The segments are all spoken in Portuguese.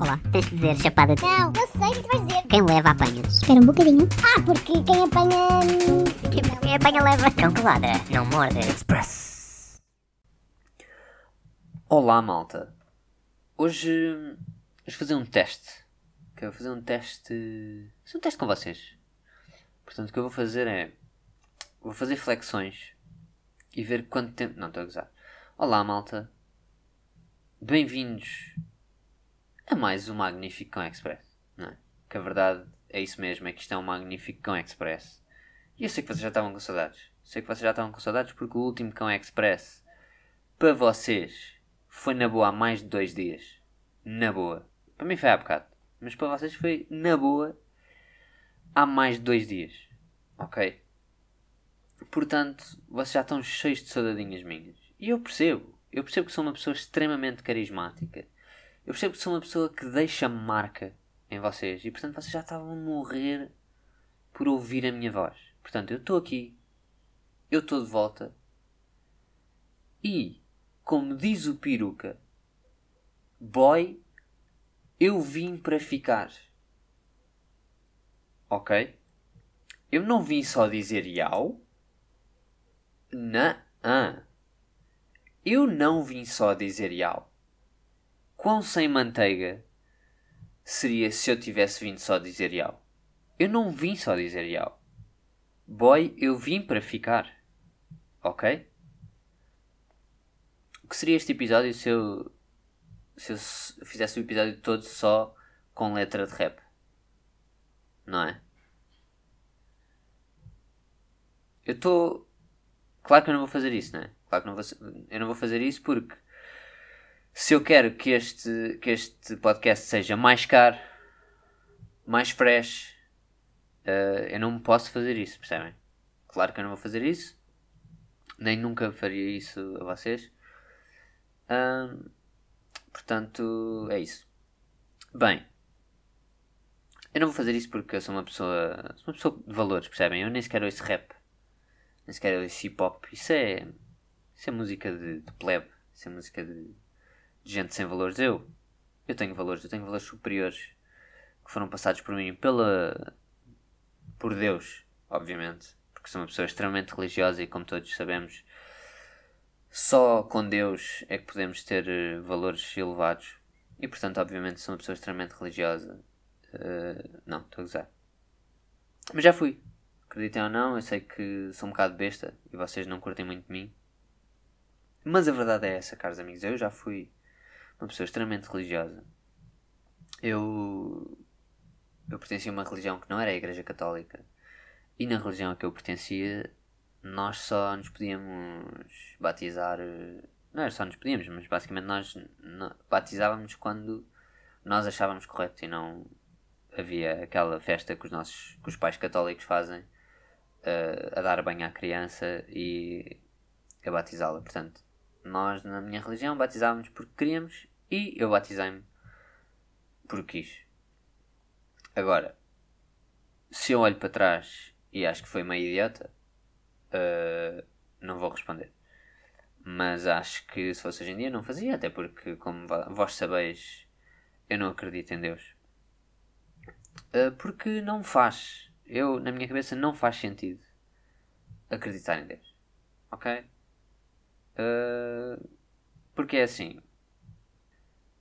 Olá, tens de dizer chapada de... Não, eu sei o que tu vais dizer. Quem leva apanha. Espera um bocadinho. Ah, porque quem apanha. Quem, quem apanha leva. Cão que ladra, não morde. Express. Olá, malta. Hoje vamos fazer um teste. Que eu vou fazer um teste. Fazer um teste com vocês. Portanto, o que eu vou fazer é. Vou fazer flexões e ver quanto tempo. Não, estou a gozar. Olá, malta. Bem-vindos a mais um Magnífico Cão Express. Não é? Que a verdade é isso mesmo, é que isto é um Magnífico Cão Express. E eu sei que vocês já estavam com saudades. Sei que vocês já estavam com saudades porque o último Cão Express para vocês foi na boa há mais de dois dias. Na boa. Para mim foi há bocado. Mas para vocês foi na boa há mais de dois dias. Ok? Portanto, vocês já estão cheios de saudadinhas minhas. E eu percebo. Eu percebo que sou uma pessoa extremamente carismática. Eu percebo que sou uma pessoa que deixa marca em vocês. E portanto vocês já estavam a morrer por ouvir a minha voz. Portanto, eu estou aqui. Eu estou de volta. E, como diz o peruca, boy, eu vim para ficar. Ok? Eu não vim só dizer iau. Não. Eu não vim só dizer iau. Quão sem manteiga seria se eu tivesse vindo só dizer iau? Eu não vim só dizer iau. Boy, eu vim para ficar. Ok? O que seria este episódio se eu, se eu fizesse o episódio todo só com letra de rap? Não é? Eu estou. Claro que eu não vou fazer isso, não é? Claro que não vou... eu não vou fazer isso porque se eu quero que este, que este podcast seja mais caro, mais fresh, eh, eu não posso fazer isso, percebem? Claro que eu não vou fazer isso, nem nunca faria isso a vocês. Ahm, portanto, é isso. Bem, eu não vou fazer isso porque eu sou uma pessoa, sou uma pessoa de valores, percebem? Eu nem sequer ouço rap, nem sequer ouço hip hop. Isso é, isso é música de, de plebe, isso é música de gente sem valores. Eu, eu tenho valores, eu tenho valores superiores que foram passados por mim pela, por Deus, obviamente, porque sou uma pessoa extremamente religiosa e, como todos sabemos, só com Deus é que podemos ter eh, valores elevados. E, portanto, obviamente, sou uma pessoa extremamente religiosa. Eh, não, estou a gozar. Mas já fui. Acreditem ou não, eu sei que sou um bocado besta e vocês não curtem muito de mim. Mas a verdade é essa, caros amigos. Eu já fui uma pessoa extremamente religiosa. Eu. Eu pertencia a uma religião que não era a Igreja Católica. E na religião a que eu pertencia, nós só nos podíamos batizar. Não era só nos podíamos, mas basicamente nós batizávamos quando nós achávamos correto e não havia aquela festa que os nossos que os pais católicos fazem eh, a dar banho à criança e a batizá-la. Portanto, nós na minha religião batizávamos porque queríamos e eu batizei-me porque quis. Agora, se eu olho para trás e acho que foi meio idiota, eh, não vou responder. Mas acho que se fosse hoje em dia não fazia, até porque, como vós sabeis, eu não acredito em Deus. Eh, porque não faz. Eu, na minha cabeça, não faz sentido acreditar em Deus. Ok? Eh, porque é assim.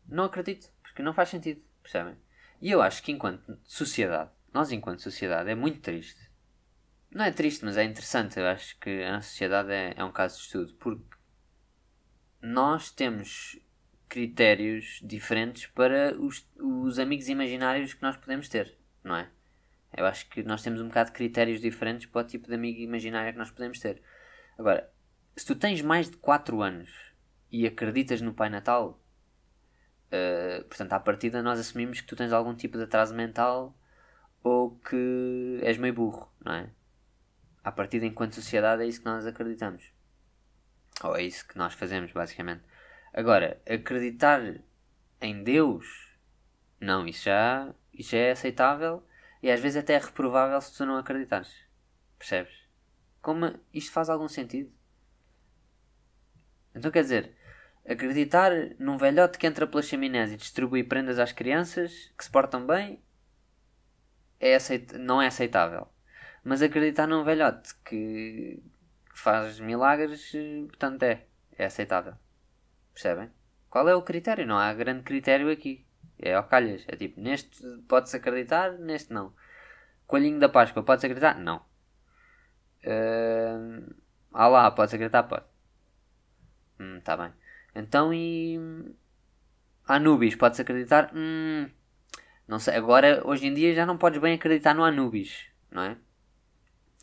Não acredito, porque não faz sentido, percebem? E eu acho que enquanto sociedade, nós enquanto sociedade, é muito triste. Não é triste, mas é interessante. Eu acho que a sociedade é, é um caso de estudo, porque nós temos critérios diferentes para os, os amigos imaginários que nós podemos ter, não é? Eu acho que nós temos um bocado de critérios diferentes para o tipo de amigo imaginário que nós podemos ter. Agora, se tu tens mais de 4 anos e acreditas no Pai Natal, Uh, portanto, à partida nós assumimos que tu tens algum tipo de atraso mental ou que és meio burro, não é? À partida, enquanto sociedade, é isso que nós acreditamos. Ou é isso que nós fazemos, basicamente. Agora, acreditar em Deus, não, isso já, isso já é aceitável e às vezes até é reprovável se tu não acreditares. Percebes? Como isto faz algum sentido? Então quer dizer, acreditar num velhote que entra pelas chaminés e distribui prendas às crianças que se portam bem é aceit não é aceitável. Mas acreditar num velhote que faz milagres, portanto é, é aceitável. Percebem? Qual é o critério? Não há grande critério aqui. É ao calhas. É tipo, neste pode-se acreditar, neste não. Coelhinho da Páscoa, pode-se acreditar? Não. Uh, ah lá, pode-se acreditar? Pode. Hum, tá bem. Então e. Anubis, pode-se acreditar? Hum, não sei. Agora, hoje em dia, já não podes bem acreditar no Anubis, não é?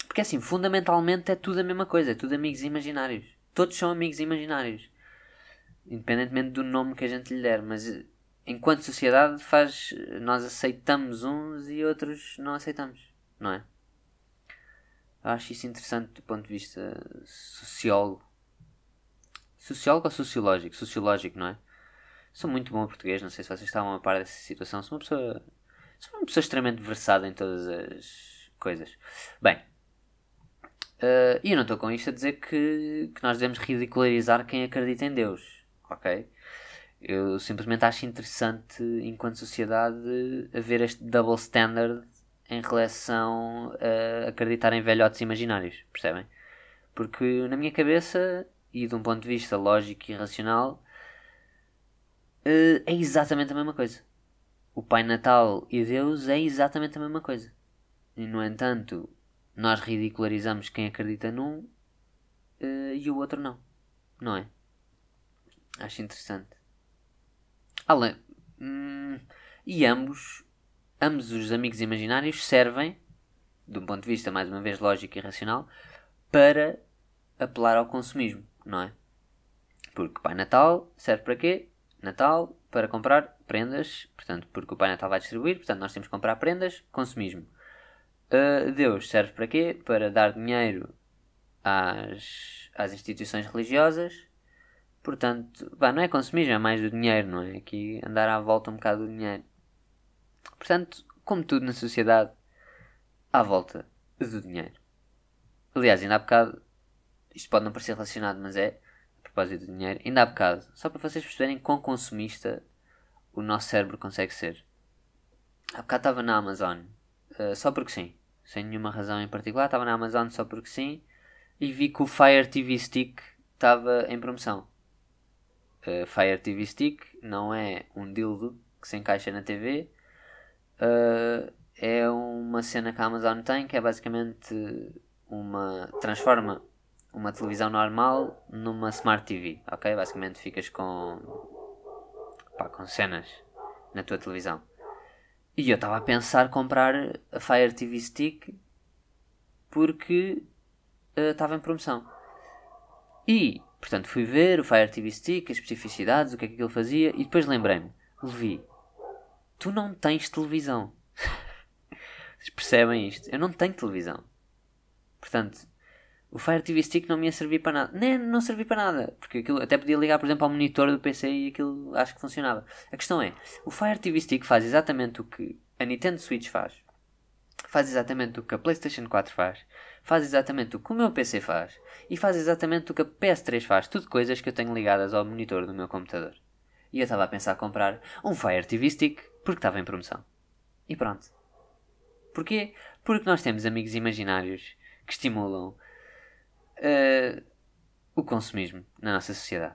Porque assim, fundamentalmente é tudo a mesma coisa, é tudo amigos imaginários. Todos são amigos imaginários. Independentemente do nome que a gente lhe der, mas enquanto sociedade faz. Nós aceitamos uns e outros não aceitamos, não é? Eu acho isso interessante do ponto de vista sociólogo. Sociólogo ou sociológico? Sociológico, não é? Sou muito bom a português, não sei se vocês estavam a par dessa situação. Sou uma pessoa. Sou uma pessoa extremamente versada em todas as coisas. Bem, uh, e eu não estou com isto a dizer que, que nós devemos ridicularizar quem acredita em Deus, ok? Eu simplesmente acho interessante, enquanto sociedade, haver este double standard em relação a acreditar em velhotes imaginários, percebem? Porque na minha cabeça, e de um ponto de vista lógico e racional, eh, é exatamente a mesma coisa. O Pai Natal e Deus é exatamente a mesma coisa. E no entanto, nós ridicularizamos quem acredita num uh, e o outro não. Não é? Acho interessante. Além. Hum, e ambos ambos os amigos imaginários servem, de um ponto de vista mais uma vez lógico e racional, para apelar ao consumismo, não é? Porque Pai Natal serve para quê? Natal para comprar prendas, portanto, porque o Pai Natal vai distribuir, portanto, nós temos que comprar prendas, consumismo. Uh, Deus serve para quê? Para dar dinheiro às, às instituições religiosas, portanto, bah, não é consumismo, é mais do dinheiro, não é? Aqui andar à volta um bocado do dinheiro. Portanto, como tudo na sociedade, à volta do dinheiro. Aliás, ainda há bocado, isto pode não parecer relacionado, mas é, a propósito do dinheiro, ainda há bocado, só para vocês perceberem quão consumista o nosso cérebro consegue ser. Há bocado estava na Amazon, uh, só porque sim, sem nenhuma razão em particular, estava na Amazon só porque sim, e vi que o Fire TV Stick estava em promoção. Uh, Fire TV Stick não é um dildo que se encaixa na TV, uh, é uma cena que a Amazon tem que é basicamente uma. transforma uma televisão normal numa Smart TV, ok? Basicamente ficas com. Pá, com cenas na tua televisão. E eu estava a pensar comprar a Fire TV Stick porque estava uh, em promoção. E, portanto, fui ver o Fire TV Stick, as especificidades, o que é que aquilo fazia, e depois lembrei-me, Levi, tu não tens televisão. Vocês percebem isto? Eu não tenho televisão. Portanto, o Fire TV Stick não me ia servir para nada. Nem não servia para nada. Porque aquilo até podia ligar, por exemplo, ao monitor do PC e aquilo acho que funcionava. A questão é, o Fire TV Stick faz exatamente o que a Nintendo Switch faz. Faz exatamente o que a PlayStation 4 faz. Faz exatamente o que o meu PC faz. E faz exatamente o que a PS3 faz. Tudo coisas que eu tenho ligadas ao monitor do meu computador. E eu estava a pensar comprar um Fire TV Stick porque estava em promoção. E pronto. Porquê? Porque nós temos amigos imaginários que estimulam uh, o consumismo na nossa sociedade.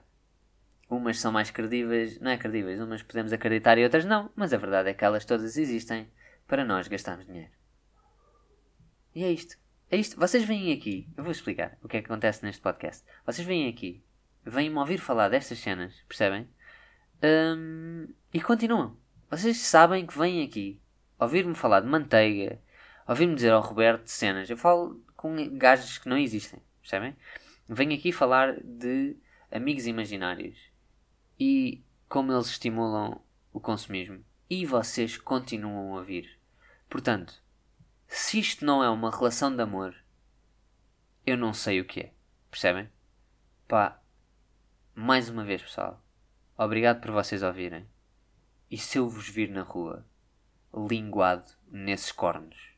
Umas são mais credíveis, não é credíveis, umas podemos acreditar e outras não, mas a verdade é que elas todas existem para nós gastarmos dinheiro. E é isto. É isto. Vocês vêm aqui, eu vou explicar o que é que acontece neste podcast. Vocês vêm aqui, vêm-me ouvir falar destas cenas, percebem? Um, e continuam. Vocês sabem que vêm aqui ouvir-me falar de manteiga, ouvir-me dizer ao Roberto cenas. Eu falo com gajos que não existem, percebem? Venho aqui falar de amigos imaginários e como eles estimulam o consumismo. E vocês continuam a ouvir. Portanto, se isto não é uma relação de amor, eu não sei o que é. Percebem? Pá, mais uma vez, pessoal. Obrigado por vocês ouvirem. E se eu vos vir na rua, linguado nesses cornos?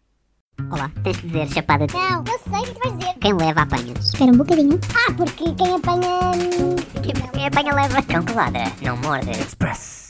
Olá, tens de dizer chapada. Não, eu sei o que tu vais dizer. Quem leva apanha. Espera um bocadinho. Ah, porque quem apanha. Quem, quem apanha leva. Cão que ladra, não morde. Express.